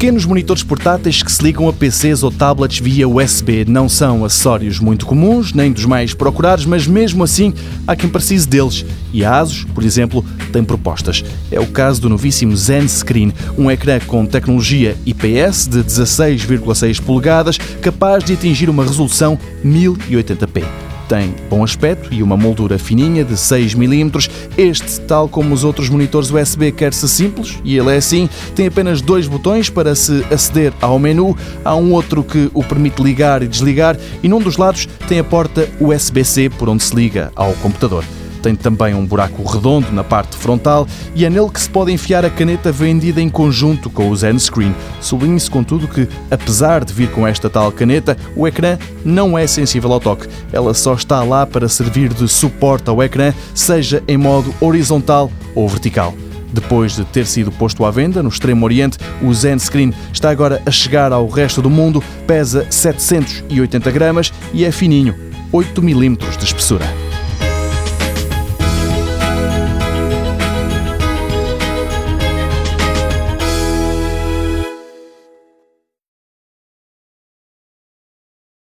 pequenos monitores portáteis que se ligam a PCs ou tablets via USB não são acessórios muito comuns, nem dos mais procurados, mas mesmo assim há quem precise deles. E a ASUS, por exemplo, tem propostas. É o caso do novíssimo Zen Screen, um ecrã com tecnologia IPS de 16,6 polegadas, capaz de atingir uma resolução 1080p tem bom aspecto e uma moldura fininha de 6 mm. Este, tal como os outros monitores USB, quer-se simples e ele é assim. Tem apenas dois botões para se aceder ao menu. Há um outro que o permite ligar e desligar e num dos lados tem a porta USB-C por onde se liga ao computador. Tem também um buraco redondo na parte frontal e é nele que se pode enfiar a caneta vendida em conjunto com o Zen Screen. Sublinhe-se, contudo, que, apesar de vir com esta tal caneta, o ecrã não é sensível ao toque. Ela só está lá para servir de suporte ao ecrã, seja em modo horizontal ou vertical. Depois de ter sido posto à venda no Extremo Oriente, o Zen Screen está agora a chegar ao resto do mundo, pesa 780 gramas e é fininho, 8 milímetros de espessura.